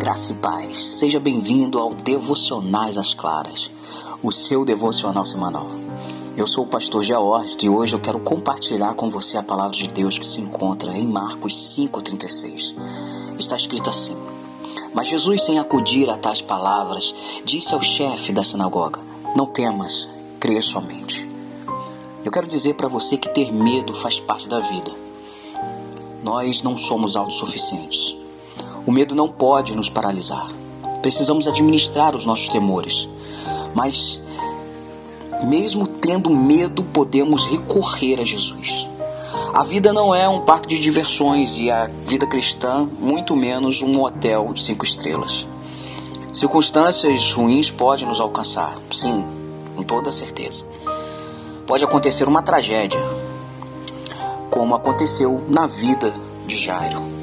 Graça e paz. Seja bem-vindo ao Devocionais às Claras, o seu devocional semanal. Eu sou o pastor George e hoje eu quero compartilhar com você a palavra de Deus que se encontra em Marcos 5:36. Está escrito assim: Mas Jesus, sem acudir a tais palavras, disse ao chefe da sinagoga: Não temas, creia somente. Eu quero dizer para você que ter medo faz parte da vida. Nós não somos autossuficientes. O medo não pode nos paralisar. Precisamos administrar os nossos temores. Mas, mesmo tendo medo, podemos recorrer a Jesus. A vida não é um parque de diversões e a vida cristã, muito menos um hotel de cinco estrelas. Circunstâncias ruins podem nos alcançar, sim, com toda certeza. Pode acontecer uma tragédia, como aconteceu na vida de Jairo.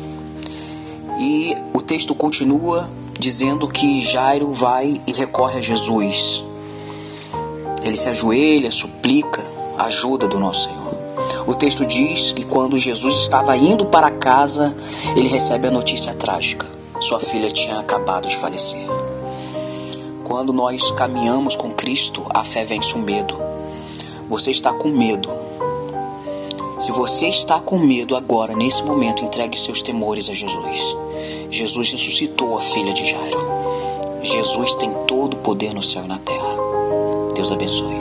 E o texto continua dizendo que Jairo vai e recorre a Jesus. Ele se ajoelha, suplica a ajuda do nosso Senhor. O texto diz que quando Jesus estava indo para casa, ele recebe a notícia trágica: sua filha tinha acabado de falecer. Quando nós caminhamos com Cristo, a fé vence o medo. Você está com medo. Se você está com medo agora, nesse momento, entregue seus temores a Jesus. Jesus ressuscitou a filha de Jairo. Jesus tem todo o poder no céu e na terra. Deus abençoe.